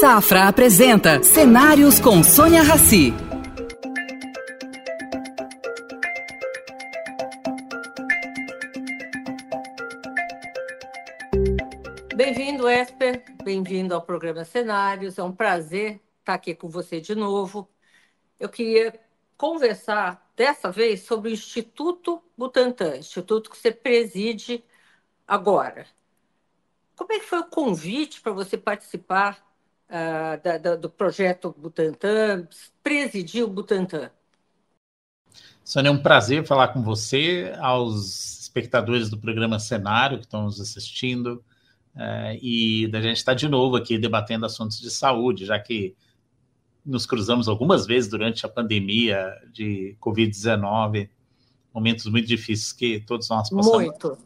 Safra apresenta Cenários com Sônia Rassi. Bem-vindo, Esper. Bem-vindo ao programa Cenários. É um prazer estar aqui com você de novo. Eu queria conversar dessa vez sobre o Instituto Butantan, instituto que você preside agora. Como é que foi o convite para você participar uh, da, da, do projeto Butantan, presidir o Butantan? Sônia, é um prazer falar com você, aos espectadores do programa Cenário que estão nos assistindo, uh, e da gente estar tá de novo aqui debatendo assuntos de saúde, já que nos cruzamos algumas vezes durante a pandemia de Covid-19, momentos muito difíceis que todos nós passamos. Muito.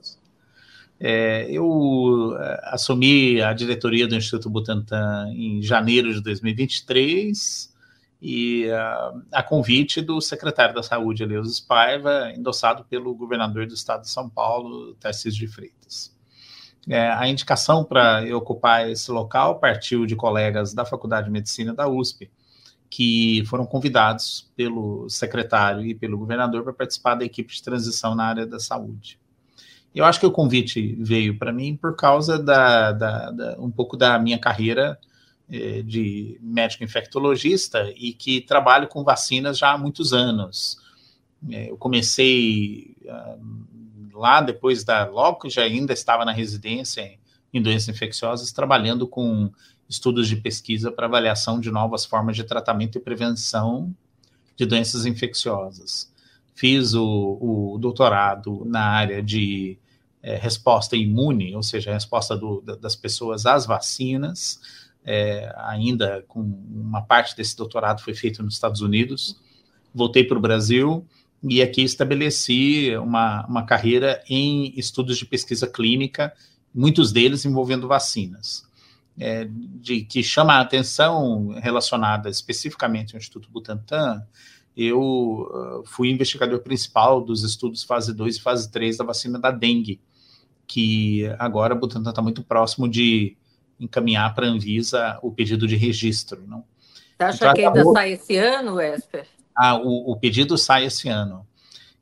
É, eu é, assumi a diretoria do Instituto Butantan em janeiro de 2023 e a, a convite do secretário da Saúde, Eleusis Paiva, endossado pelo governador do estado de São Paulo, Tarcísio de Freitas. É, a indicação para eu ocupar esse local partiu de colegas da Faculdade de Medicina da USP, que foram convidados pelo secretário e pelo governador para participar da equipe de transição na área da saúde. Eu acho que o convite veio para mim por causa da, da, da, um pouco da minha carreira eh, de médico infectologista e que trabalho com vacinas já há muitos anos. Eh, eu comecei uh, lá depois da logo que já ainda estava na residência em doenças infecciosas, trabalhando com estudos de pesquisa para avaliação de novas formas de tratamento e prevenção de doenças infecciosas. Fiz o, o doutorado na área de é, resposta imune, ou seja, a resposta do, das pessoas às vacinas, é, ainda com uma parte desse doutorado foi feito nos Estados Unidos. Voltei para o Brasil e aqui estabeleci uma, uma carreira em estudos de pesquisa clínica, muitos deles envolvendo vacinas é, de que chama a atenção relacionada especificamente ao Instituto Butantan, eu uh, fui investigador principal dos estudos fase 2 e fase 3 da vacina da dengue, que agora o Butantan está muito próximo de encaminhar para a Anvisa o pedido de registro. Não? Você acha então, que ainda acabou... sai esse ano, Esper? Ah, o, o pedido sai esse ano.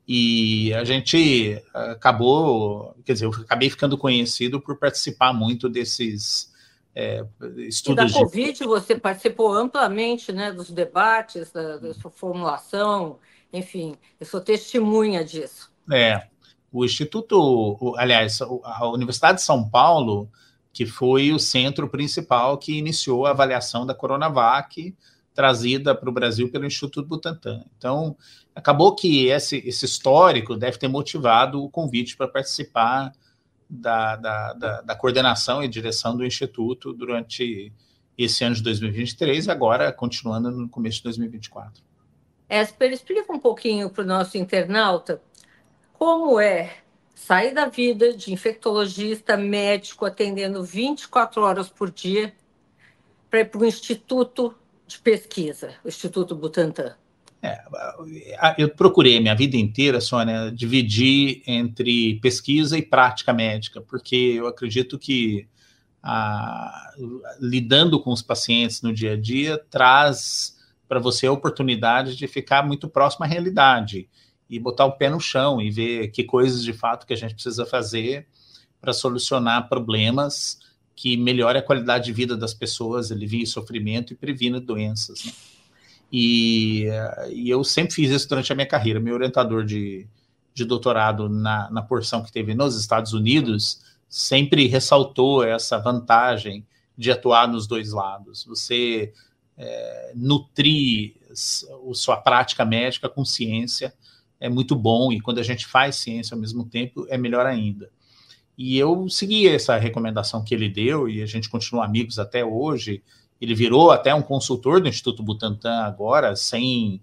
E a gente acabou, quer dizer, eu acabei ficando conhecido por participar muito desses é, estudos. E da Covid de... você participou amplamente né, dos debates, da, da sua formulação, enfim, eu sou testemunha disso. É, o Instituto, aliás, a Universidade de São Paulo, que foi o centro principal que iniciou a avaliação da Coronavac, trazida para o Brasil pelo Instituto Butantan. Então, acabou que esse, esse histórico deve ter motivado o convite para participar da, da, da, da, coordenação e direção do Instituto durante esse ano de 2023 e agora continuando no começo de 2024. Esper, explica um pouquinho para o nosso internauta como é sair da vida de infectologista, médico, atendendo 24 horas por dia, para ir para o Instituto de Pesquisa, o Instituto Butantan. É, eu procurei minha vida inteira, Sônia, dividir entre pesquisa e prática médica, porque eu acredito que a, lidando com os pacientes no dia a dia traz para você a oportunidade de ficar muito próximo à realidade e botar o pé no chão e ver que coisas de fato que a gente precisa fazer para solucionar problemas que melhore a qualidade de vida das pessoas, alivie sofrimento e previna doenças. Né? E, e, eu sempre fiz isso durante a minha carreira. Meu orientador de, de doutorado na, na porção que teve nos Estados Unidos sempre ressaltou essa vantagem de atuar nos dois lados. Você é, nutrir sua prática médica com ciência é muito bom, e quando a gente faz ciência ao mesmo tempo, é melhor ainda. E eu segui essa recomendação que ele deu, e a gente continua amigos até hoje. Ele virou até um consultor do Instituto Butantan agora, sem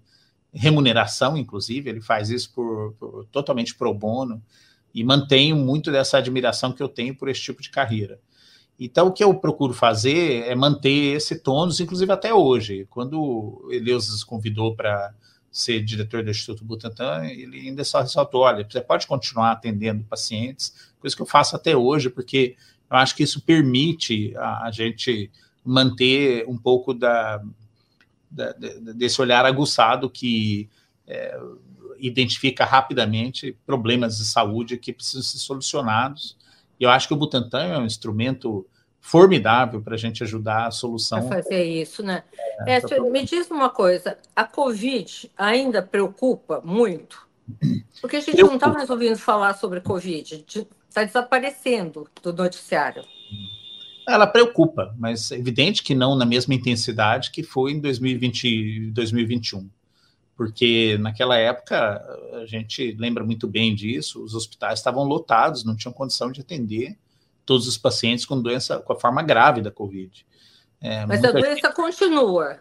remuneração, inclusive. Ele faz isso por, por totalmente pro bono e mantenho muito dessa admiração que eu tenho por esse tipo de carreira. Então, o que eu procuro fazer é manter esse tônus, inclusive até hoje. Quando Eleusis convidou para ser diretor do Instituto Butantan, ele ainda só ressaltou: olha, você pode continuar atendendo pacientes, coisa que eu faço até hoje, porque eu acho que isso permite a, a gente manter um pouco da, da desse olhar aguçado que é, identifica rapidamente problemas de saúde que precisam ser solucionados. E eu acho que o Butantan é um instrumento formidável para a gente ajudar a solução. Para fazer isso, né? É, é, me diz uma coisa: a Covid ainda preocupa muito? Porque a gente preocupa. não está mais ouvindo falar sobre Covid, está desaparecendo do noticiário. Ela preocupa, mas é evidente que não na mesma intensidade que foi em 2020, 2021 porque naquela época a gente lembra muito bem disso, os hospitais estavam lotados, não tinham condição de atender todos os pacientes com doença, com a forma grave da Covid. É, mas a doença gente... continua.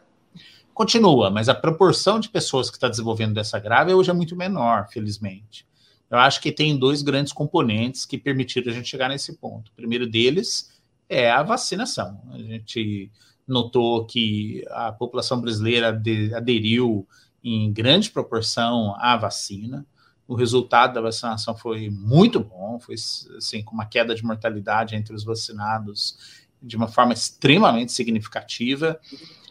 Continua, mas a proporção de pessoas que está desenvolvendo dessa grave hoje é muito menor, felizmente. Eu acho que tem dois grandes componentes que permitiram a gente chegar nesse ponto. O primeiro deles é a vacinação. A gente notou que a população brasileira aderiu em grande proporção à vacina. O resultado da vacinação foi muito bom, foi assim, com uma queda de mortalidade entre os vacinados de uma forma extremamente significativa.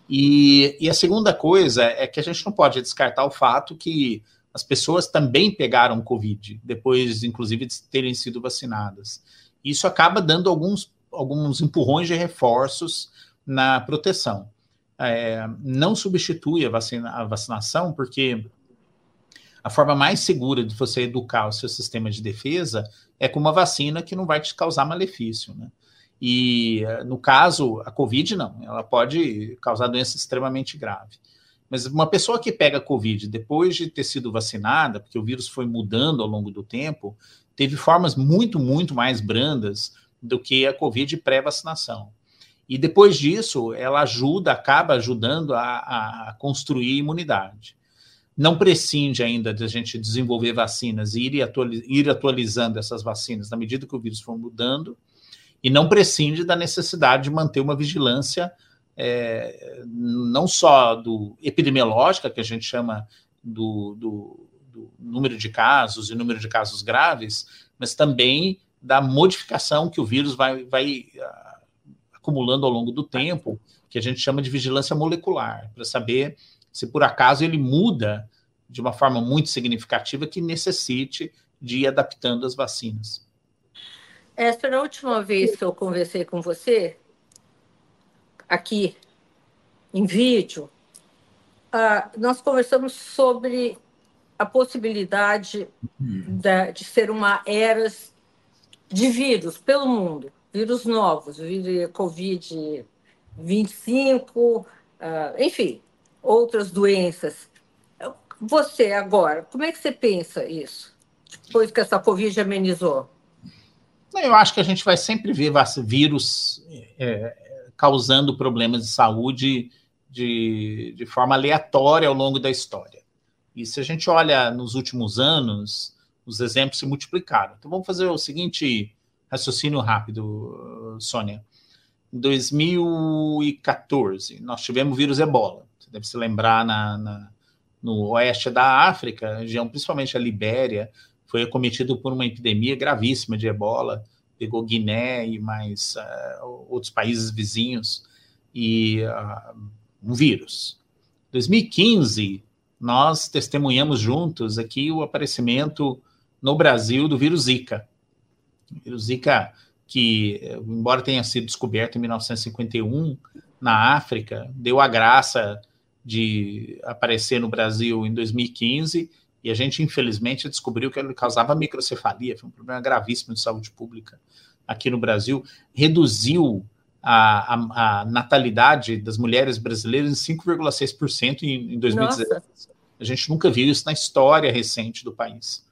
E, e, a segunda coisa é que a gente não pode descartar o fato que as pessoas também pegaram Covid, depois, inclusive, de terem sido vacinadas. Isso acaba dando alguns, alguns empurrões de reforços na proteção é, não substitui a, vacina, a vacinação, porque a forma mais segura de você educar o seu sistema de defesa é com uma vacina que não vai te causar malefício, né? E no caso, a Covid não, ela pode causar doença extremamente grave. Mas uma pessoa que pega Covid depois de ter sido vacinada, porque o vírus foi mudando ao longo do tempo, teve formas muito, muito mais brandas do que a Covid pré-vacinação. E depois disso, ela ajuda, acaba ajudando a, a construir imunidade. Não prescinde ainda de a gente desenvolver vacinas e ir, atualiz, ir atualizando essas vacinas na medida que o vírus for mudando, e não prescinde da necessidade de manter uma vigilância é, não só do epidemiológica, que a gente chama do, do, do, número de casos e número de casos graves, mas também da modificação que o vírus vai, vai acumulando ao longo do tempo, que a gente chama de vigilância molecular, para saber se por acaso ele muda de uma forma muito significativa que necessite de ir adaptando as vacinas. Essa na última vez que eu conversei com você, aqui em vídeo, uh, nós conversamos sobre a possibilidade uhum. da, de ser uma era de vírus pelo mundo vírus novos, vírus Covid-25, uh, ah, enfim, outras doenças. Você agora, como é que você pensa isso? Depois que essa Covid amenizou? Eu acho que a gente vai sempre ver vírus é, causando problemas de saúde de, de forma aleatória ao longo da história. E se a gente olha nos últimos anos, os exemplos se multiplicaram. Então vamos fazer o seguinte raciocínio rápido, Sônia. Em 2014, nós tivemos o vírus ebola. Você deve se lembrar na, na, no oeste da África, região principalmente a Libéria, foi acometido por uma epidemia gravíssima de ebola, pegou Guiné e mais uh, outros países vizinhos, e uh, um vírus. Em 2015, nós testemunhamos juntos aqui o aparecimento no Brasil do vírus Zika. O vírus Zika, que, embora tenha sido descoberto em 1951 na África, deu a graça de aparecer no Brasil em 2015 e a gente, infelizmente, descobriu que ele causava microcefalia, foi um problema gravíssimo de saúde pública aqui no Brasil, reduziu a, a, a natalidade das mulheres brasileiras em 5,6% em, em 2017. A gente nunca viu isso na história recente do país.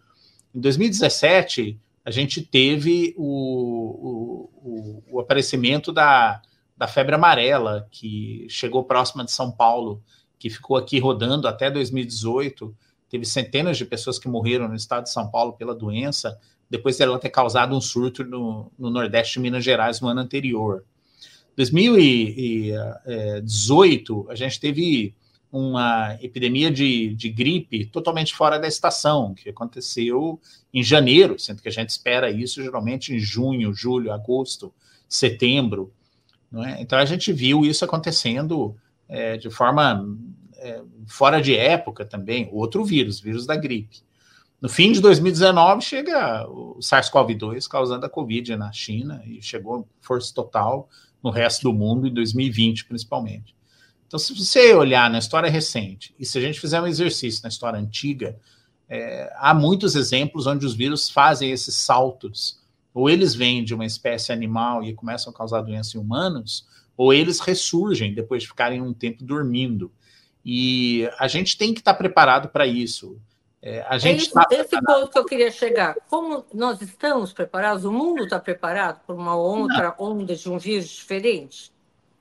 Em 2017, a gente teve o, o, o aparecimento da, da febre amarela, que chegou próxima de São Paulo, que ficou aqui rodando até 2018. Teve centenas de pessoas que morreram no estado de São Paulo pela doença, depois dela ter causado um surto no, no Nordeste de Minas Gerais no ano anterior. 2018, a gente teve uma epidemia de, de gripe totalmente fora da estação, que aconteceu em janeiro, sendo que a gente espera isso geralmente em junho, julho, agosto, setembro. É? Então a gente viu isso acontecendo é, de forma é, fora de época também, outro vírus, vírus da gripe. No fim de 2019 chega o SARS-CoV-2 causando a Covid na China e chegou força total no resto do mundo em 2020 principalmente. Então, se você olhar na história recente e se a gente fizer um exercício na história antiga, é, há muitos exemplos onde os vírus fazem esses saltos. Ou eles vêm de uma espécie animal e começam a causar doença em humanos, ou eles ressurgem depois de ficarem um tempo dormindo. E a gente tem que estar preparado para isso. É, a gente é isso, tá esse ponto que eu queria chegar. Como nós estamos preparados? O mundo está preparado para uma outra Não. onda de um vírus diferente?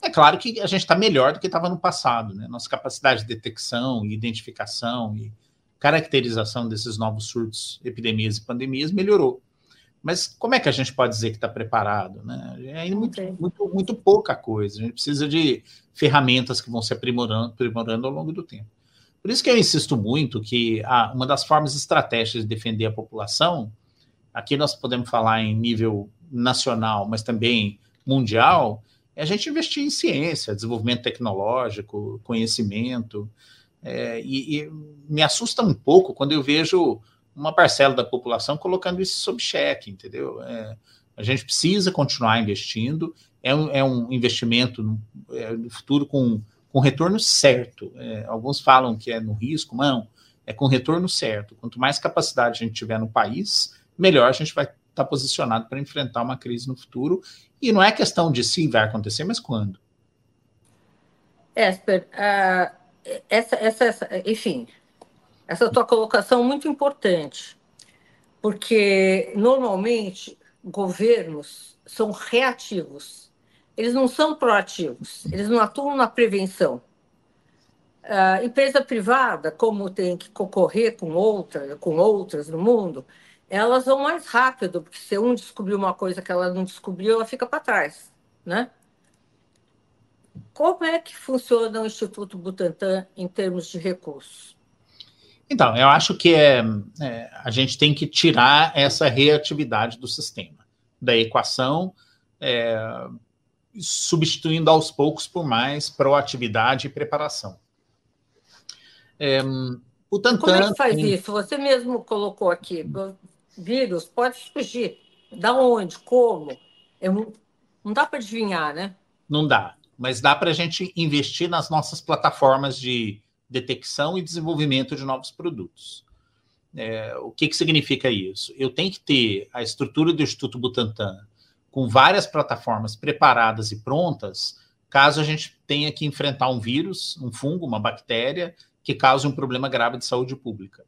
É claro que a gente está melhor do que estava no passado. Né? Nossa capacidade de detecção, identificação e caracterização desses novos surtos, epidemias e pandemias melhorou. Mas como é que a gente pode dizer que está preparado? Né? É muito, muito, muito pouca coisa. A gente precisa de ferramentas que vão se aprimorando, aprimorando ao longo do tempo. Por isso que eu insisto muito que ah, uma das formas estratégicas de defender a população, aqui nós podemos falar em nível nacional, mas também mundial, é a gente investir em ciência, desenvolvimento tecnológico, conhecimento. É, e, e, me assusta um pouco quando eu vejo uma parcela da população colocando isso sob cheque, entendeu? É, a gente precisa continuar investindo, é um, é um investimento no, é, no futuro com com retorno certo. É, alguns falam que é no risco, não, é com retorno certo. Quanto mais capacidade a gente tiver no país, melhor a gente vai estar tá posicionado para enfrentar uma crise no futuro. E não é questão de se vai acontecer, mas quando. Esper, uh, essa, essa, essa, enfim, essa tua colocação é muito importante, porque normalmente governos são reativos eles não são proativos, eles não atuam na prevenção. Empresa privada, como tem que concorrer com outra, com outras no mundo, elas vão mais rápido, porque se um descobrir uma coisa que ela não descobriu, ela fica para trás, né? Como é que funciona o Instituto Butantan em termos de recursos? Então, eu acho que é, é, a gente tem que tirar essa reatividade do sistema, da equação, é, substituindo aos poucos por mais proatividade e preparação. É, o Tantan, Como é que faz isso? Você mesmo colocou aqui, vírus pode surgir. Da onde? Como? Eu, não dá para adivinhar, né? Não dá, mas dá para a gente investir nas nossas plataformas de detecção e desenvolvimento de novos produtos. É, o que, que significa isso? Eu tenho que ter a estrutura do Instituto Butantan com várias plataformas preparadas e prontas, caso a gente tenha que enfrentar um vírus, um fungo, uma bactéria que cause um problema grave de saúde pública.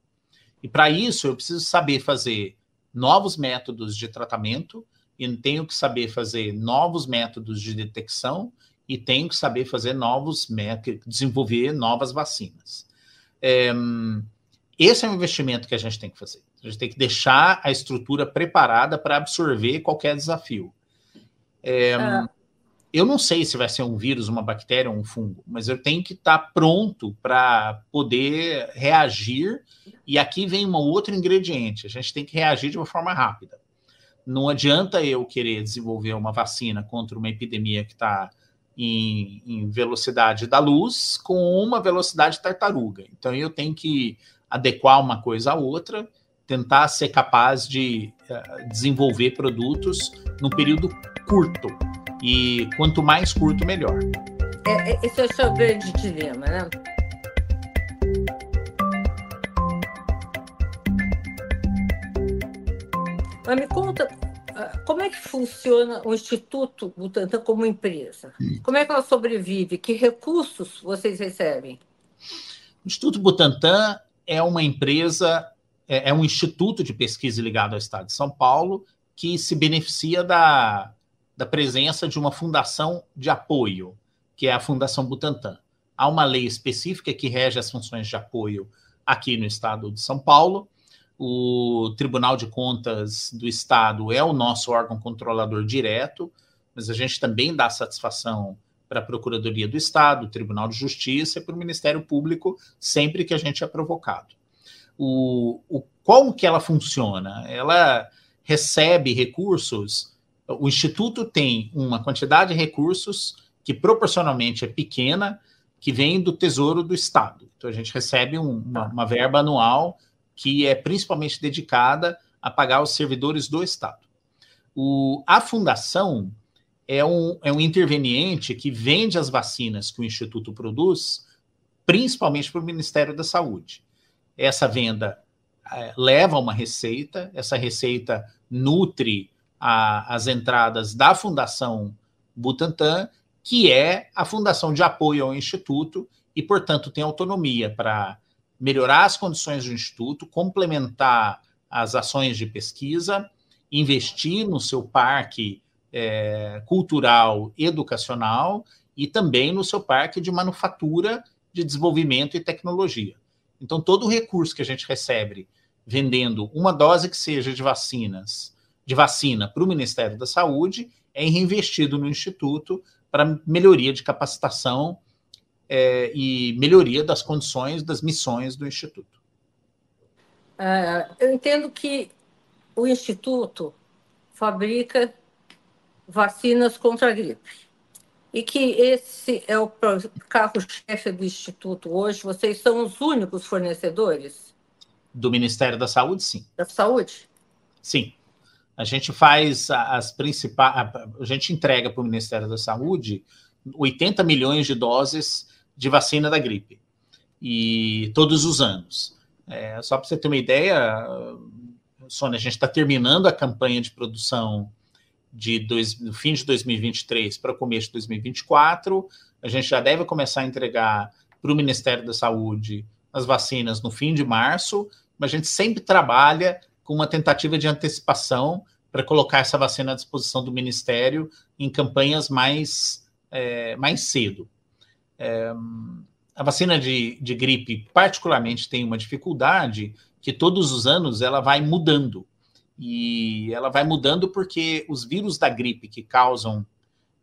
E para isso eu preciso saber fazer novos métodos de tratamento e tenho que saber fazer novos métodos de detecção e tenho que saber fazer novos métodos, desenvolver novas vacinas. É, esse é um investimento que a gente tem que fazer. A gente tem que deixar a estrutura preparada para absorver qualquer desafio. É, ah. Eu não sei se vai ser um vírus, uma bactéria ou um fungo, mas eu tenho que estar tá pronto para poder reagir. E aqui vem um outro ingrediente: a gente tem que reagir de uma forma rápida. Não adianta eu querer desenvolver uma vacina contra uma epidemia que está em, em, velocidade da luz com uma velocidade tartaruga. Então eu tenho que adequar uma coisa à outra, tentar ser capaz de uh, desenvolver produtos num período curto. E quanto mais curto, melhor. É, é esse é o seu grande dilema, né? Mas me conta, ah, como é que funciona o Instituto Butantan como empresa? Como é que ela sobrevive? Que recursos vocês recebem? O Instituto Butantan é uma empresa, é, é um instituto de pesquisa ligado ao Estado de São Paulo que se beneficia da da presença de uma fundação de apoio, que é a Fundação Butantan. Há uma lei específica que rege as funções de apoio aqui no estado de São Paulo. O Tribunal de Contas do Estado é o nosso órgão controlador direto, mas a gente também dá satisfação para a Procuradoria do Estado, Tribunal de Justiça e para o Ministério Público sempre que a gente é provocado. O, o, como que ela funciona? Ela recebe recursos o Instituto tem uma quantidade de recursos que proporcionalmente é pequena, que vem do Tesouro do Estado. Então, a gente recebe um, uma, uma verba anual que é principalmente dedicada a pagar os servidores do Estado. O, a fundação é um, é um interveniente que vende as vacinas que o Instituto produz, principalmente para o Ministério da Saúde. Essa venda é, leva uma receita, essa receita nutre a, as entradas da Fundação Butantan, que é a fundação de apoio ao Instituto e, portanto, tem autonomia para melhorar as condições do Instituto, complementar as ações de pesquisa, investir no seu parque é, cultural educacional e também no seu parque de manufatura, de desenvolvimento e tecnologia. Então, todo o recurso que a gente recebe vendendo uma dose que seja de vacinas, de vacina para o Ministério da Saúde, é reinvestido no Instituto para melhoria de capacitação é, e melhoria das condições das missões do Instituto. Uh, eu entendo que o Instituto fabrica vacinas contra a gripe e que esse é o carro-chefe do Instituto hoje. Vocês são os únicos fornecedores? Do Ministério da Saúde, sim. Da Saúde? Sim. A gente faz as principais. A gente entrega para o Ministério da Saúde 80 milhões de doses de vacina da gripe. E todos os anos. É, só para você ter uma ideia, Sônia, a gente está terminando a campanha de produção de dois, fim de 2023 para começo de 2024. A gente já deve começar a entregar para o Ministério da Saúde as vacinas no fim de março, mas a gente sempre trabalha com uma tentativa de antecipação para colocar essa vacina à disposição do Ministério em campanhas mais, é, mais cedo. É, a vacina de, de gripe, particularmente, tem uma dificuldade que todos os anos ela vai mudando. E ela vai mudando porque os vírus da gripe que causam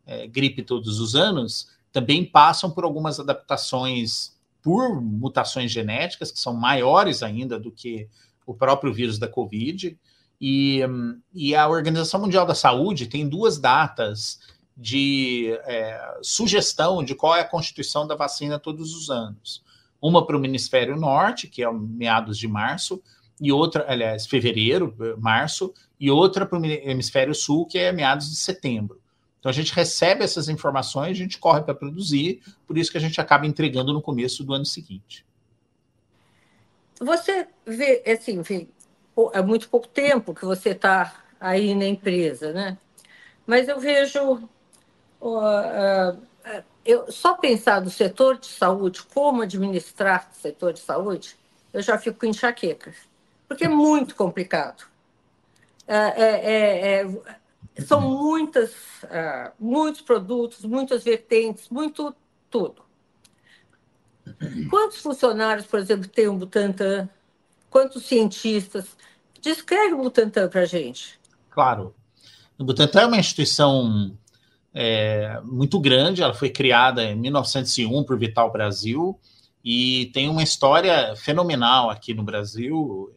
é, gripe todos os anos também passam por algumas adaptações por mutações genéticas que são maiores ainda do que o próprio vírus da Covid. E, e a Organização Mundial da Saúde tem duas datas de é, sugestão de qual é a constituição da vacina todos os anos. Uma para o Hemisfério Norte, que é meados de março, e outra, aliás, fevereiro, março, e outra para o Hemisfério Sul, que é meados de setembro. Então a gente recebe essas informações, a gente corre para produzir, por isso que a gente acaba entregando no começo do ano seguinte. Você vê, assim, vê, é muito pouco tempo que você está aí na empresa, né? Mas eu vejo uh, uh, eu, só pensar no setor de saúde, como administrar o setor de saúde, eu já fico com enxaquecas, porque é muito complicado. É, é, é, é são muitas, uh, muitos produtos, muitas vertentes, muito tudo. Quantos funcionários, por exemplo, tem o Butantan? Quantos cientistas? Descreve o Butantan para a gente. Claro. O Butantan é uma instituição é, muito grande, ela foi criada em 1901 por Vital Brasil e tem uma história fenomenal aqui no Brasil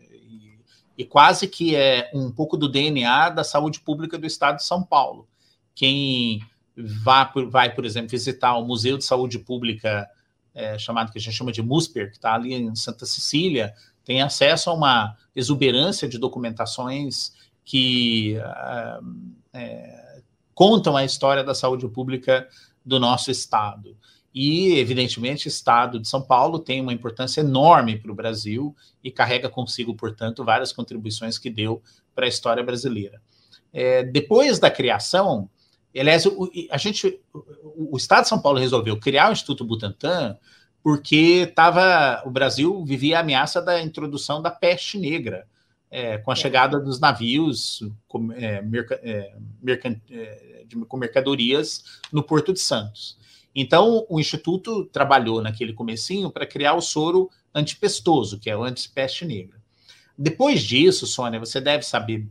e, quase que é um pouco do DNA da saúde pública do estado de São Paulo. Quem vá, vai, por exemplo, visitar o Museu de Saúde Pública, é, chamado que a gente chama de MUSPER, que está ali em Santa Cecília, tem acesso a uma exuberância de documentações que uh, é, contam a história da saúde pública do nosso estado. E, evidentemente, o estado de São Paulo tem uma importância enorme para o Brasil e carrega consigo, portanto, várias contribuições que deu para a história brasileira. É, depois da criação, aliás, o, a gente, o, Estado de São Paulo resolveu criar o Instituto Butantan porque tava, o Brasil vivia a ameaça da introdução da peste negra é, com a é. chegada dos navios com, é, merca, é, mercan, é, de, com mercadorias no Porto de Santos. Então, o Instituto trabalhou naquele comecinho para criar o soro antipestoso, que é o antipeste negra. Depois disso, Sônia, você deve saber,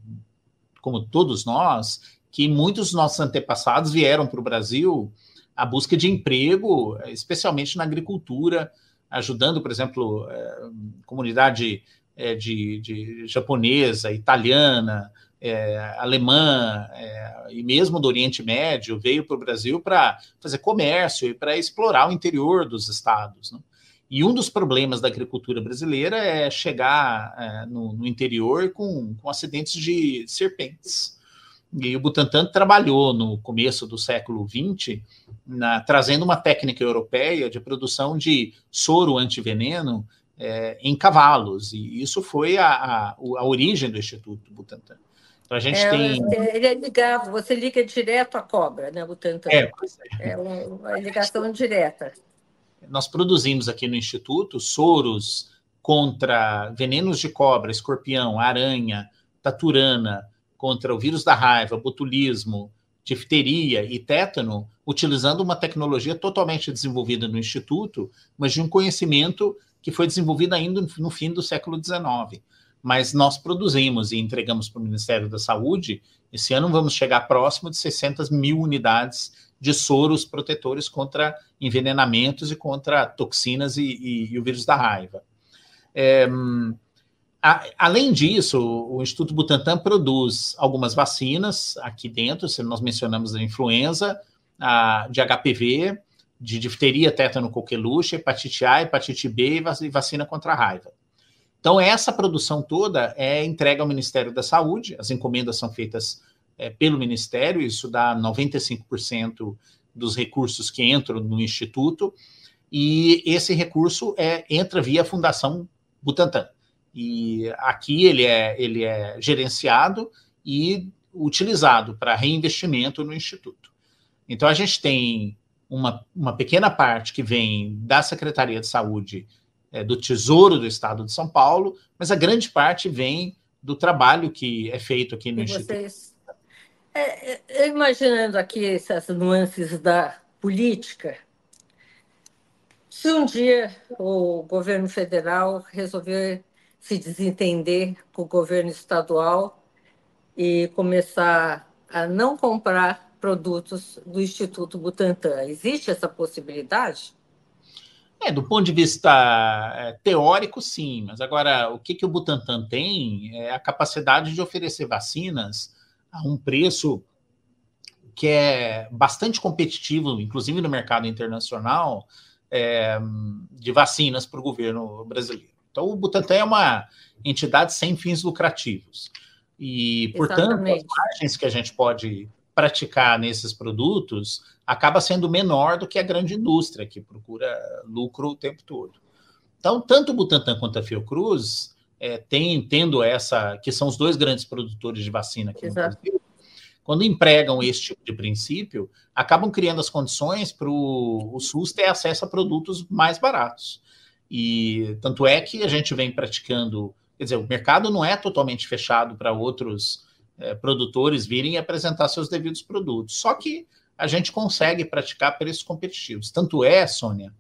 como todos nós, que muitos dos nossos antepassados vieram para o Brasil à busca de emprego, especialmente na agricultura, ajudando, por exemplo, comunidade é, de, de, japonesa, italiana, é, alemã é, e mesmo do Oriente Médio veio para o Brasil para fazer comércio e para explorar o interior dos estados. Né? E um dos problemas da agricultura brasileira é chegar é, no, no, interior com, com acidentes de serpentes. E o Butantan trabalhou no começo do século XX, na, trazendo uma técnica europeia de produção de soro antiveneno é, em cavalos. E isso foi a, a, a origem do Instituto Butantan. A gente é, tem. Ele é ligado, você liga direto à cobra, né, Butantan? É, é. é uma ligação direta. Nós produzimos aqui no Instituto soros contra venenos de cobra, escorpião, aranha, taturana, contra o vírus da raiva, botulismo, difteria e tétano, utilizando uma tecnologia totalmente desenvolvida no Instituto, mas de um conhecimento que foi desenvolvido ainda no fim do século XIX. Mas nós produzimos e entregamos para o Ministério da Saúde. Esse ano vamos chegar próximo de 600 mil unidades de soros protetores contra envenenamentos e contra toxinas e, e, e o vírus da raiva. É, a, além disso, o Instituto Butantan produz algumas vacinas aqui dentro, nós mencionamos a influenza, a, de HPV, de difteria, tétano, coqueluche, hepatite A, hepatite B e vacina contra a raiva. Então, essa produção toda é entregue ao Ministério da Saúde, as encomendas são feitas é, pelo Ministério, isso dá 95% dos recursos que entram no Instituto, e esse recurso é, entra via Fundação Butantan. E aqui ele é, ele é gerenciado e utilizado para reinvestimento no Instituto. Então, a gente tem uma, uma pequena parte que vem da Secretaria de Saúde é, do Tesouro do Estado de São Paulo, mas a grande parte vem do trabalho que é feito aqui no e Instituto. Vocês é, é, imaginando aqui essas nuances da política, se um dia o governo federal resolver se desentender com o governo estadual e começar a não comprar produtos do Instituto Butantan, existe essa possibilidade? É, do ponto de vista é, teórico, sim, mas agora o que, que o Butantan tem é a capacidade de oferecer vacinas a um preço que é bastante competitivo, inclusive no mercado internacional, é, de vacinas para o governo brasileiro. Então, o Butantan é uma entidade sem fins lucrativos. E, portanto, Exatamente. as margens que a gente pode praticar nesses produtos acaba sendo menor do que a grande indústria, que procura lucro o tempo todo. Então, tanto o Butantan quanto a Fiocruz é, tem, tendo essa, que são os dois grandes produtores de vacina aqui Exato. no Brasil, quando empregam esse tipo de princípio, acabam criando as condições para o SUS ter acesso a produtos mais baratos. E tanto é que a gente vem praticando, quer dizer, o mercado não é totalmente fechado para outros é, produtores virem e apresentar seus devidos produtos. Só que a gente consegue praticar preços competitivos. Tanto é, Sônia,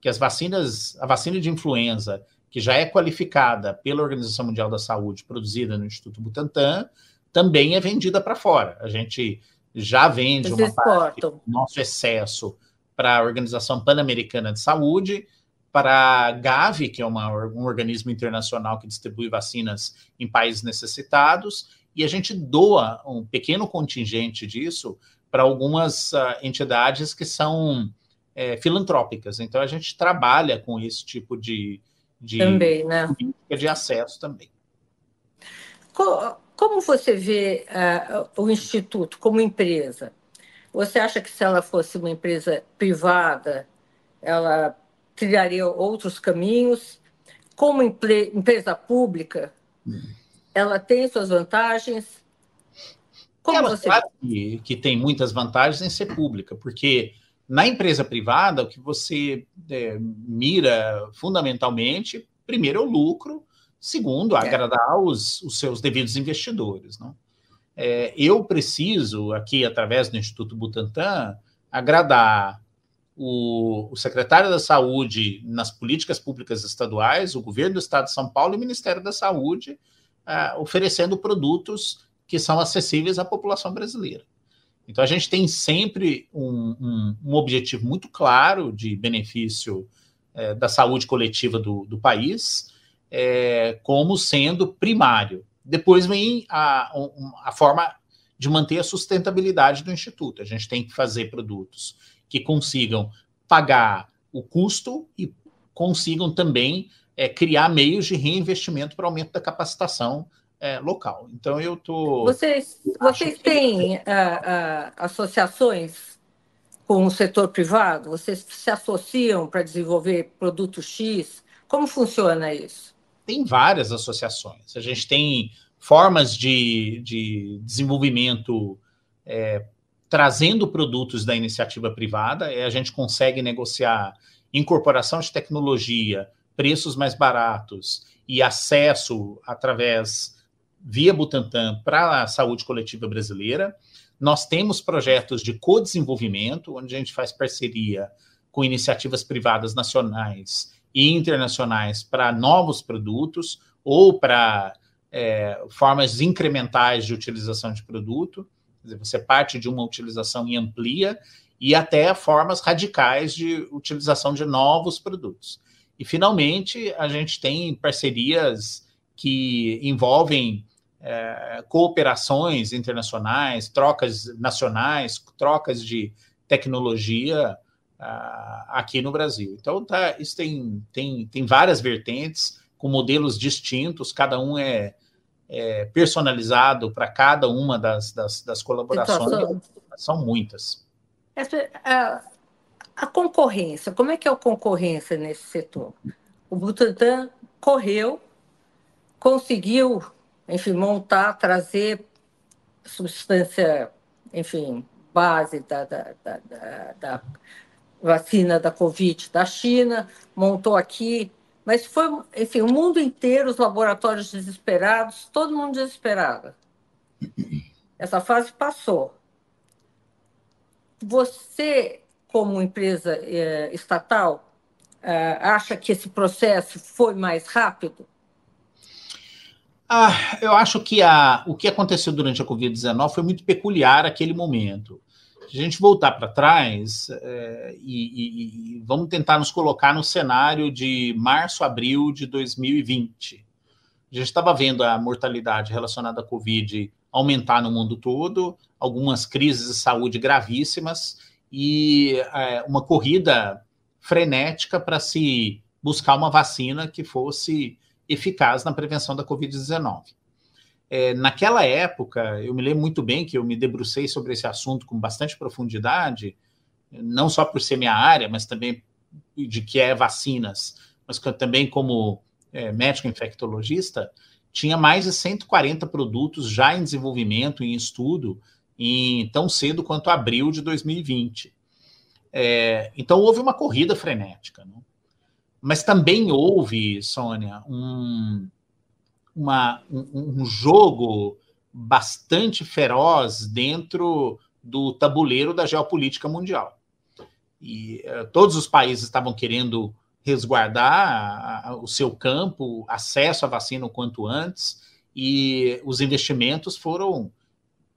que as vacinas, a vacina de influenza que já é qualificada pela Organização Mundial da Saúde, produzida no Instituto Butantan, também é vendida para fora. A gente já vende Eles uma parte do nosso excesso para a Organização Pan-Americana de Saúde, para a Gavi, que é uma, um organismo internacional que distribui vacinas em países necessitados, e a gente doa um pequeno contingente disso para algumas uh, entidades que são é, filantrópicas. Então, a gente trabalha com esse tipo de, de, também, né? de acesso também. Como você vê uh, o Instituto como empresa? Você acha que se ela fosse uma empresa privada, ela trilharia outros caminhos? Como empresa pública, ela tem suas vantagens? Como ela você... sabe que, que tem muitas vantagens em ser pública, porque na empresa privada, o que você é, mira fundamentalmente, primeiro é o lucro, segundo, é. agradar os, os seus devidos investidores. Não? É, eu preciso, aqui através do Instituto Butantan, agradar o, o, secretário da Saúde nas políticas públicas estaduais, o governo do Estado de São Paulo e o Ministério da Saúde, uh, oferecendo produtos que são acessíveis à população brasileira. Então, a gente tem sempre um, um, um objetivo muito claro de benefício é, da saúde coletiva do, do país, é, como sendo primário. depois vem a, a forma de manter a sustentabilidade do instituto. A gente tem que fazer produtos que consigam pagar o custo e consigam também é, criar meios de reinvestimento para aumento da capacitação é, local. Então eu tô. Vocês, vocês têm uh, uh, associações com o setor privado? Vocês se associam para desenvolver produto X? Como funciona isso? Tem várias associações. A gente tem formas de, de desenvolvimento é, trazendo produtos da iniciativa privada, a gente consegue negociar incorporação de tecnologia, preços mais baratos e acesso através via Butantan para a saúde coletiva brasileira. Nós temos projetos de co-desenvolvimento, onde a gente faz parceria com iniciativas privadas nacionais e internacionais para novos produtos ou para é, formas incrementais de utilização de produto. Dizer, você parte de uma utilização e amplia, e até formas radicais de utilização de novos produtos. E, finalmente, a gente tem parcerias que envolvem é, cooperações internacionais, trocas nacionais, trocas de tecnologia uh, aqui no Brasil. Então, tá, isso tem, tem, tem várias vertentes, com modelos distintos, cada um é, é personalizado para cada uma das, das, das colaborações. São muitas. Essa, a, a, concorrência, como é que é a concorrência nesse setor? O Butantan correu, conseguiu, enfim, montar, trazer substância, enfim, base da, da, da, da vacina da Covid da China, montou aqui, mas foi, enfim, o mundo inteiro, os laboratórios desesperados, todo mundo desesperado. Essa fase passou. Você, como empresa é, estatal, é, acha que esse processo foi mais rápido? Ah, eu acho que a, o que aconteceu durante a Covid-19 foi muito peculiar aquele momento a gente voltar para trás é, e, e, vamos tentar nos colocar no cenário de março, abril de 2020. A gente estava vendo a mortalidade relacionada à Covid aumentar no mundo todo, algumas crises de saúde gravíssimas e é, uma corrida frenética para se buscar uma vacina que fosse eficaz na prevenção da Covid-19. É, naquela época, eu me lembro muito bem que eu me debrucei sobre esse assunto com bastante profundidade, não só por ser minha área, mas também de que é vacinas, mas também como é, médico infectologista, tinha mais de 140 produtos já em desenvolvimento, em estudo, em tão cedo quanto abril de 2020. É, então houve uma corrida frenética, né? Mas também houve, Sônia, um, uma, um, um jogo bastante feroz dentro do tabuleiro da geopolítica mundial. E uh, todos os países estavam querendo resguardar o seu campo, acesso à vacina o quanto antes, e os investimentos foram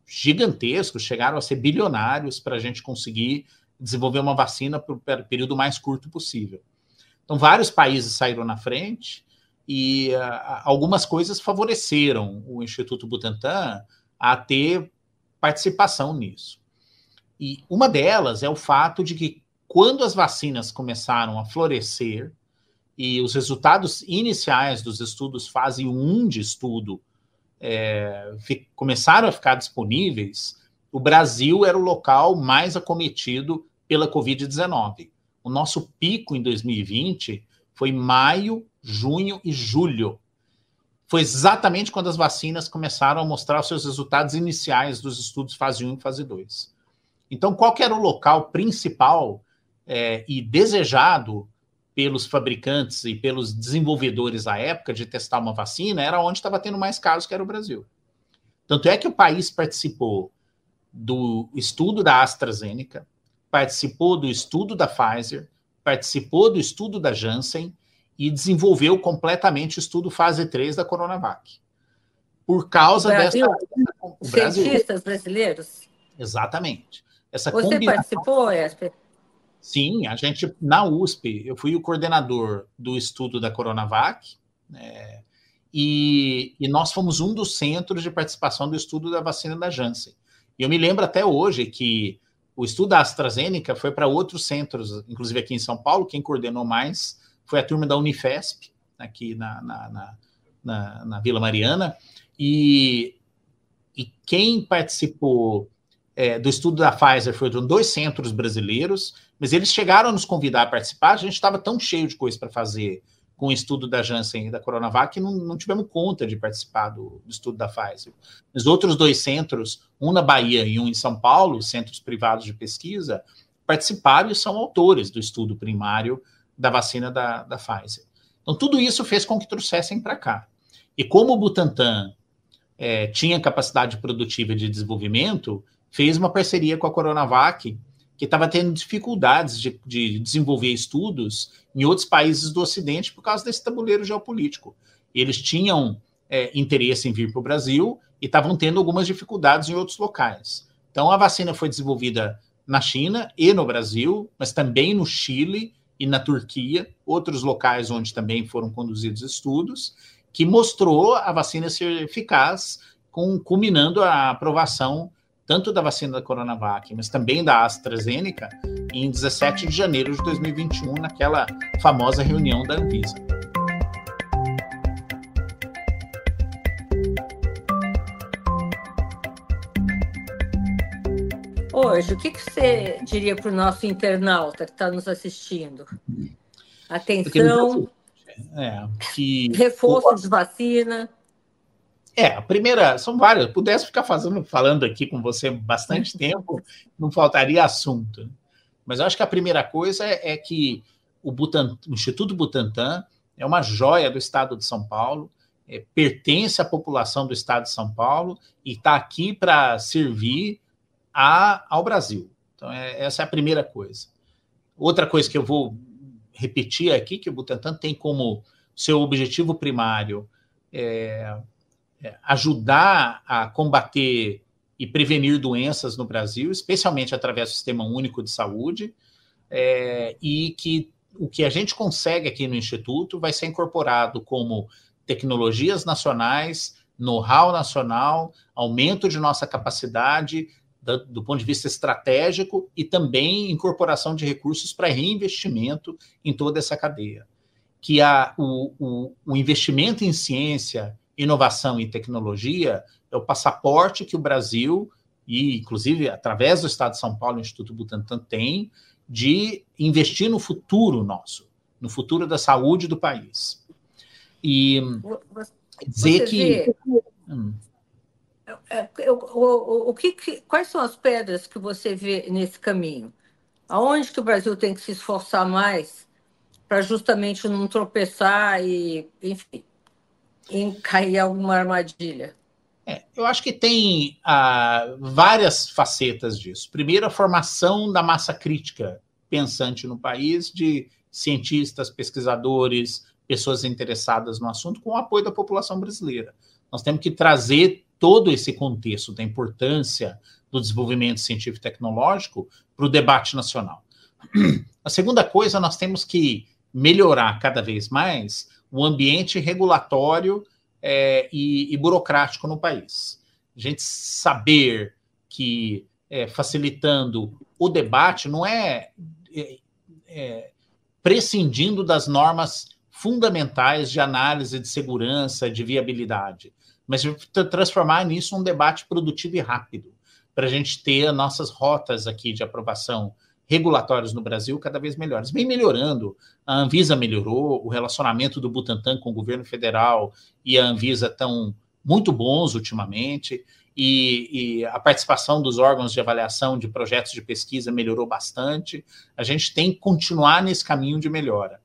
gigantescos, chegaram a ser bilionários para a gente conseguir desenvolver uma vacina para o período mais curto possível. Então, vários países saíram na frente, e uh, algumas coisas favoreceram o Instituto Butantan a ter participação nisso. E uma delas é o fato de que quando as vacinas começaram a florescer e os resultados iniciais dos estudos fase 1 de estudo é, começaram a ficar disponíveis, o Brasil era o local mais acometido pela Covid-19. O nosso pico em 2020 foi maio junho e julho. Foi exatamente quando as vacinas começaram a mostrar os seus resultados iniciais dos estudos fase 1 e fase 2. Então, qual era o local principal é, e desejado pelos fabricantes e pelos desenvolvedores à época de testar uma vacina era onde estava tendo mais casos, que era o Brasil. Tanto é que o país participou do estudo da AstraZeneca, participou do estudo da Pfizer, participou do estudo da Janssen e desenvolveu completamente o estudo fase 3 da Coronavac. Por causa Brasil, dessa. Cientistas brasileiros? Exatamente. Essa Você combinação... participou, Esper? Sim, a gente, na USP, eu fui o coordenador do estudo da Coronavac, né, e, e, nós fomos um dos centros de participação do estudo da vacina da Janssen. E eu me lembro até hoje que o estudo da AstraZeneca foi para outros centros, inclusive aqui em São Paulo, quem coordenou mais foi a turma da Unifesp, aqui na, na, na, na, Vila Mariana, e, e quem participou é, do estudo da Pfizer foram dois centros brasileiros, mas eles chegaram a nos convidar a participar, a gente estava tão cheio de coisa para fazer com o estudo da Janssen e da Coronavac, não, não tivemos conta de participar do, do, estudo da Pfizer. Os outros dois centros, um na Bahia e um em São Paulo, centros privados de pesquisa, participaram e são autores do estudo primário da vacina da, da Pfizer. Então, tudo isso fez com que trouxessem para cá. E como o Butantan é, tinha capacidade produtiva de desenvolvimento, fez uma parceria com a Coronavac que estava tendo dificuldades de, de, desenvolver estudos em outros países do Ocidente por causa desse tabuleiro geopolítico. Eles tinham é, interesse em vir para o Brasil e estavam tendo algumas dificuldades em outros locais. Então, a vacina foi desenvolvida na China e no Brasil, mas também no Chile e na Turquia, outros locais onde também foram conduzidos estudos, que mostrou a vacina ser eficaz, com, culminando a aprovação tanto da vacina da Coronavac, mas também da AstraZeneca, em 17 de janeiro de 2021, naquela famosa reunião da Anvisa. Hoje, o que, que você diria para o nosso internauta que está nos assistindo? Atenção, é, que... reforço de vacina. É, a primeira, são várias. Pudesse ficar fazendo, falando aqui com você bastante tempo, não faltaria assunto. Mas eu acho que a primeira coisa é, é que o, Butantan, o, Instituto Butantan é uma joia do estado de São Paulo, é, pertence à população do estado de São Paulo e está aqui para servir a, ao Brasil. Então, é, essa é a primeira coisa. Outra coisa que eu vou repetir aqui, que o Butantan tem como seu objetivo primário é, é, ajudar a combater e prevenir doenças no Brasil, especialmente através do Sistema Único de Saúde, é, e que o que a gente consegue aqui no Instituto vai ser incorporado como tecnologias nacionais, know-how nacional, aumento de nossa capacidade do, do, ponto de vista estratégico e também incorporação de recursos para reinvestimento em toda essa cadeia. Que a, o, o, o investimento em ciência inovação e tecnologia é o passaporte que o Brasil, e inclusive através do Estado de São Paulo, o Instituto Butantan tem, de investir no futuro nosso, no futuro da saúde do país. E dizer que. Hum. É, é, o, o, o que, quais são as pedras que você vê nesse caminho? Aonde que o Brasil tem que se esforçar mais para justamente não tropeçar e, enfim, em cair alguma armadilha? É, eu acho que tem ah, várias facetas disso. Primeiro, a formação da massa crítica pensante no país, de cientistas, pesquisadores, pessoas interessadas no assunto, com o apoio da população brasileira. Nós temos que trazer todo esse contexto da importância do desenvolvimento científico e tecnológico para o debate nacional. A segunda coisa, nós temos que melhorar cada vez mais o ambiente regulatório é, e, e, burocrático no país. A gente saber que é, facilitando o debate não é, é, é prescindindo das normas fundamentais de análise de segurança, de viabilidade, mas transformar nisso um debate produtivo e rápido, para a gente ter nossas rotas aqui de aprovação regulatórios no Brasil cada vez melhores. Vem melhorando. A Anvisa melhorou, o relacionamento do Butantan com o governo federal e a Anvisa estão muito bons ultimamente, e, e, a participação dos órgãos de avaliação de projetos de pesquisa melhorou bastante. A gente tem que continuar nesse caminho de melhora.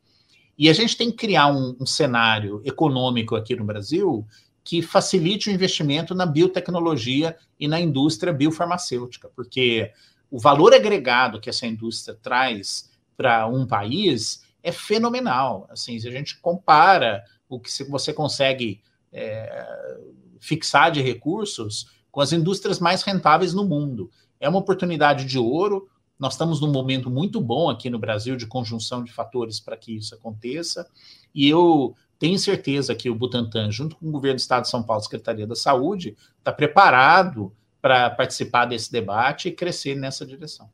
E a gente tem que criar um, um cenário econômico aqui no Brasil que facilite o investimento na biotecnologia e na indústria biofarmacêutica, porque o valor agregado que essa indústria traz para um país é fenomenal. Assim, se a gente compara o que você consegue é, fixar de recursos com as indústrias mais rentáveis no mundo. É uma oportunidade de ouro. Nós estamos num momento muito bom aqui no Brasil de conjunção de fatores para que isso aconteça. E eu tenho certeza que o Butantan, junto com o governo do Estado de São Paulo, Secretaria da Saúde, está preparado para participar desse debate e crescer nessa direção.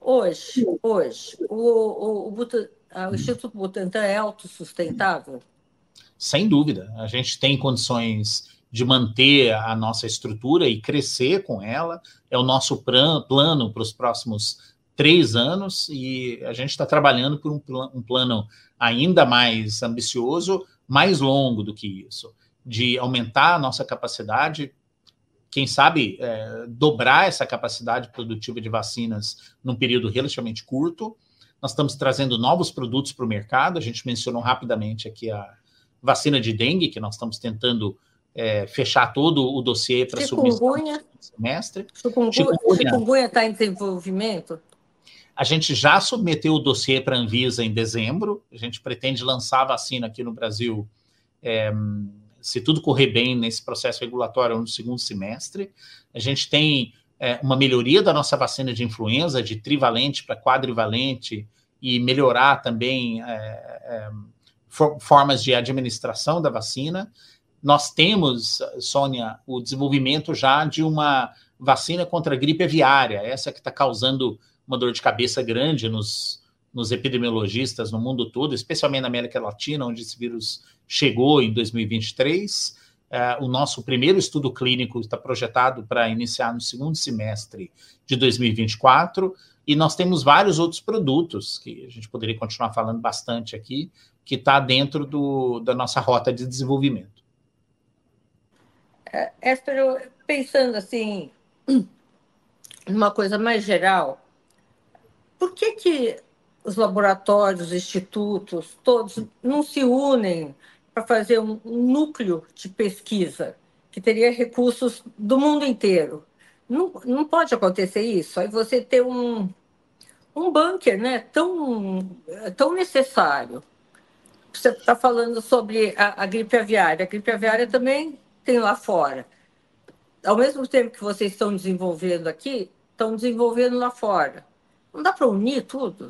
Hoje, hoje, o, o, o, Butan, o Instituto Butantan é autossustentável? Sem dúvida. A gente tem condições de manter a nossa estrutura e crescer com ela. É o nosso plano para os próximos três anos e a gente está trabalhando por um, pl um plano ainda mais ambicioso, mais longo do que isso, de aumentar a nossa capacidade, quem sabe é, dobrar essa capacidade produtiva de vacinas num período relativamente curto. Nós estamos trazendo novos produtos para o mercado, a gente mencionou rapidamente aqui a vacina de dengue, que nós estamos tentando é, fechar todo o dossiê para submissão no semestre. Chikungunya está em desenvolvimento? A gente já submeteu o dossiê para a Anvisa em dezembro. A gente pretende lançar a vacina aqui no Brasil, é, se tudo correr bem nesse processo regulatório no segundo semestre. A gente tem é, uma melhoria da nossa vacina de influenza, de trivalente para quadrivalente, e melhorar também é, é for, formas de administração da vacina. Nós temos, Sônia, o desenvolvimento já de uma vacina contra a gripe aviária, essa que está causando uma dor de cabeça grande nos, nos epidemiologistas no mundo todo, especialmente na América Latina, onde esse vírus chegou em 2023. É, o nosso primeiro estudo clínico está projetado para iniciar no segundo semestre de 2024, e nós temos vários outros produtos que a gente poderia continuar falando bastante aqui, que está dentro do, da nossa rota de desenvolvimento. É, Esther, pensando assim, numa coisa mais geral, por que, que os laboratórios, os institutos, todos não se unem para fazer um, núcleo de pesquisa que teria recursos do mundo inteiro? Não, não pode acontecer isso. Aí você ter um, um bunker né, tão, tão necessário. Você está falando sobre a, a, gripe aviária. A gripe aviária também tem lá fora. Ao mesmo tempo que vocês estão desenvolvendo aqui, estão desenvolvendo lá fora. Não dá para unir tudo?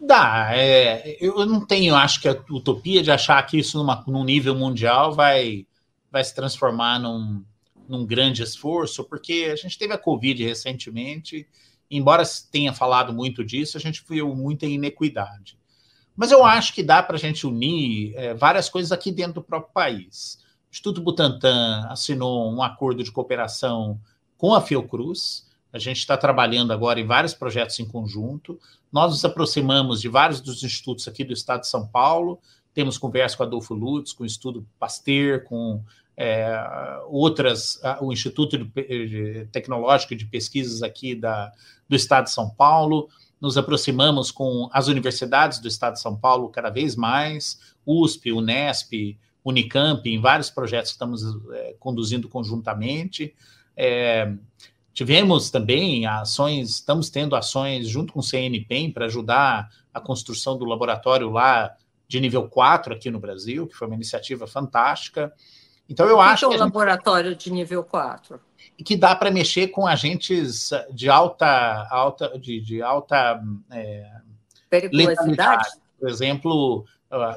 Dá. É, eu não tenho, acho que a utopia de achar que isso numa, num nível mundial vai, vai se transformar num, num grande esforço, porque a gente teve a Covid recentemente, embora tenha falado muito disso, a gente viu muita inequidade. Mas eu acho que dá para a gente unir é, várias coisas aqui dentro do próprio país. O Instituto Butantan assinou um acordo de cooperação com a Fiocruz, a gente está trabalhando agora em vários projetos em conjunto. Nós nos aproximamos de vários dos institutos aqui do estado de São Paulo. Temos conversa com Adolfo Lutz, com o Estudo Pasteur, com é, outras, o Instituto Tecnológico de Pesquisas aqui da, do estado de São Paulo. Nos aproximamos com as universidades do estado de São Paulo cada vez mais, USP, Unesp, Unicamp, em vários projetos que estamos é, conduzindo conjuntamente. É, Tivemos também ações, estamos tendo ações junto com o CNPEM para ajudar a construção do laboratório lá de nível 4 aqui no Brasil, que foi uma iniciativa fantástica. Então eu que acho que é um laboratório de nível 4 e que dá para mexer com agentes de alta alta de, de alta é, periculosidade. Por exemplo,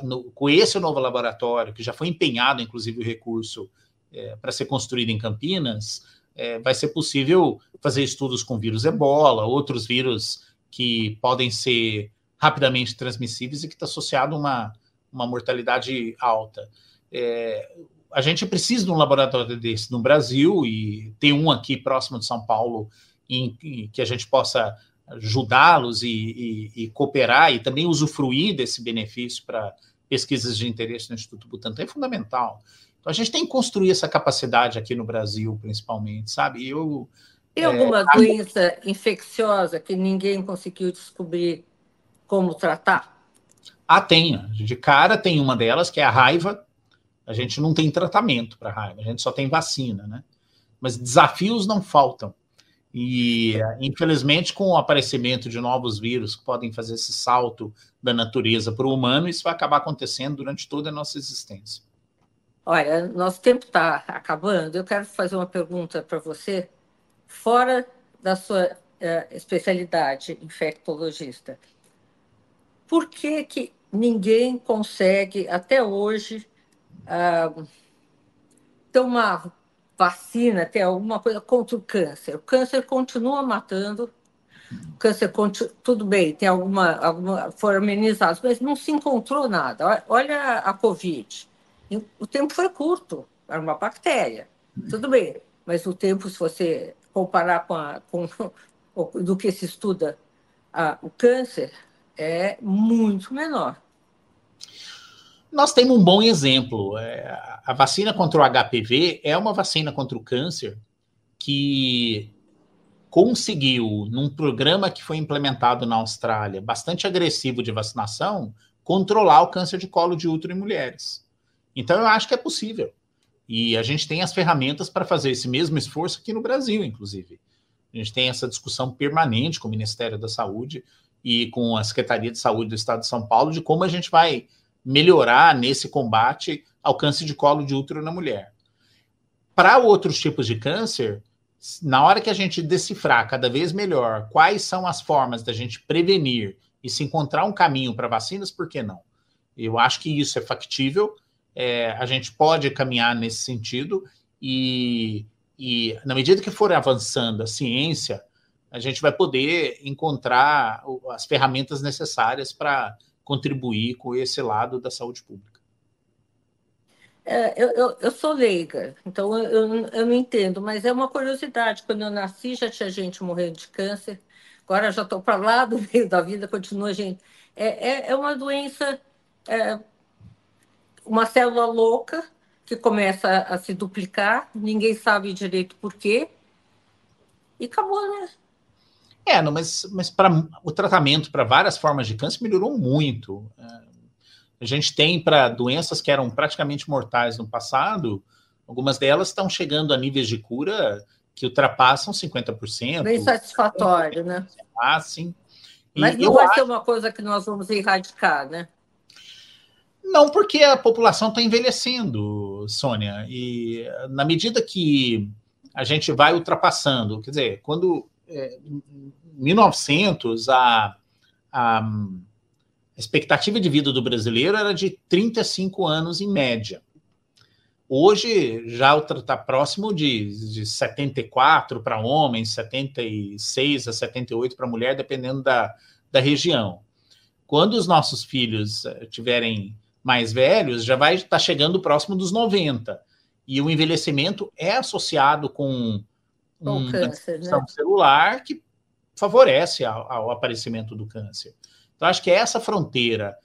no, com esse novo laboratório que já foi empenhado, inclusive o recurso é, para ser construído em Campinas, é, vai ser possível fazer estudos com vírus ebola, outros vírus que podem ser rapidamente transmissíveis e que está associado a uma, uma mortalidade alta. É, a gente precisa de um laboratório desse no Brasil e tem um aqui próximo de São Paulo em, em que a gente possa ajudá-los e, e, e, cooperar e também usufruir desse benefício para pesquisas de interesse no Instituto Butantan é fundamental. Então a gente tem que construir essa capacidade aqui no Brasil, principalmente, sabe? Eu tem alguma é, doença infecciosa que ninguém conseguiu descobrir como tratar? Ah, tem. De cara tem uma delas, que é a raiva. A gente não tem tratamento para raiva, a gente só tem vacina, né? Mas desafios não faltam. E, infelizmente, com o aparecimento de novos vírus que podem fazer esse salto da natureza para o humano, isso vai acabar acontecendo durante toda a nossa existência. Olha, nosso tempo está acabando. Eu quero fazer uma pergunta para você, fora da sua uh, especialidade infectologista. Por que, que ninguém consegue, até hoje, uh, ter uma vacina, ter alguma coisa contra o câncer. O câncer continua matando, câncer, tudo bem, tem alguma, alguma foram amenizados, mas não se encontrou nada. Olha a Covid. O tempo foi curto, era uma bactéria. Tudo bem, mas o tempo, se você comparar com, a, com do que se estuda a, o câncer, é muito menor. Nós temos um bom exemplo. É, a vacina contra o HPV é uma vacina contra o câncer que conseguiu, num programa que foi implementado na Austrália, bastante agressivo de vacinação, controlar o câncer de colo de útero em mulheres. Então, eu acho que é possível. E a gente tem as ferramentas para fazer esse mesmo esforço aqui no Brasil, inclusive. A gente tem essa discussão permanente com o Ministério da Saúde e com a Secretaria de Saúde do Estado de São Paulo de como a gente vai melhorar nesse combate ao câncer de colo de útero na mulher. Para outros tipos de câncer, na hora que a gente decifrar cada vez melhor quais são as formas da gente prevenir e se encontrar um caminho para vacinas, por que não? Eu acho que isso é factível, é, a gente pode caminhar nesse sentido e, e, na medida que for avançando a ciência, a gente vai poder encontrar as ferramentas necessárias para contribuir com esse lado da saúde pública. É, eu, eu, eu, sou leiga, então eu, eu, não entendo, mas é uma curiosidade. Quando eu nasci, já tinha gente morrendo de câncer, agora já estou para lá do meio da vida, continua gente. É, é, é uma doença, é, uma célula louca que começa a se duplicar, ninguém sabe direito por quê, e acabou, né? É, não, mas, mas para o tratamento para várias formas de câncer melhorou muito. É, a gente tem para doenças que eram praticamente mortais no passado, algumas delas estão chegando a níveis de cura que ultrapassam 50%. Bem satisfatório, né? Ah, sim. Mas não vai acho... ser uma coisa que nós vamos erradicar, né? Não, porque a população está envelhecendo, Sônia. E na medida que a gente vai ultrapassando, quer dizer, quando é, em 1900 a, a expectativa de vida do brasileiro era de 35 anos em média. Hoje já está próximo de, de 74 para homens, 76 a 78 para mulher, dependendo da, da região. Quando os nossos filhos eh, tiverem mais velhos, já vai estar tá chegando próximo dos 90. E o envelhecimento é associado com um câncer, né? celular que favorece ao, ao aparecimento do câncer. Então, acho que é essa fronteira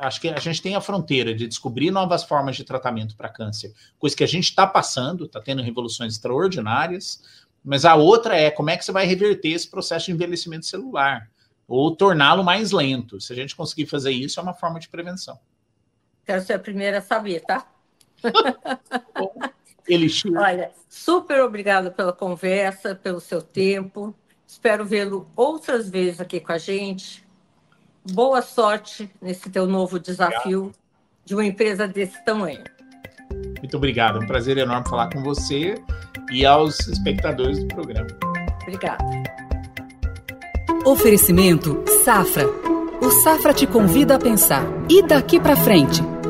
acho que a gente tem a fronteira de descobrir novas formas de tratamento para câncer, coisa que a gente está passando, está tendo revoluções extraordinárias, mas a outra é como é que você vai reverter esse processo de envelhecimento celular ou torná-lo mais lento. Se a gente conseguir fazer isso, é uma forma de prevenção. Quero ser a primeira a saber, tá? Bom, Elixir. Olha, super obrigada pela conversa, pelo seu tempo. Espero vê-lo outras vezes aqui com a gente. Boa sorte nesse teu novo desafio obrigado. de uma empresa desse tamanho. Muito obrigado. É um prazer enorme falar com você e aos espectadores do programa. Obrigada. Oferecimento Safra. O Safra te convida a pensar. E daqui para frente?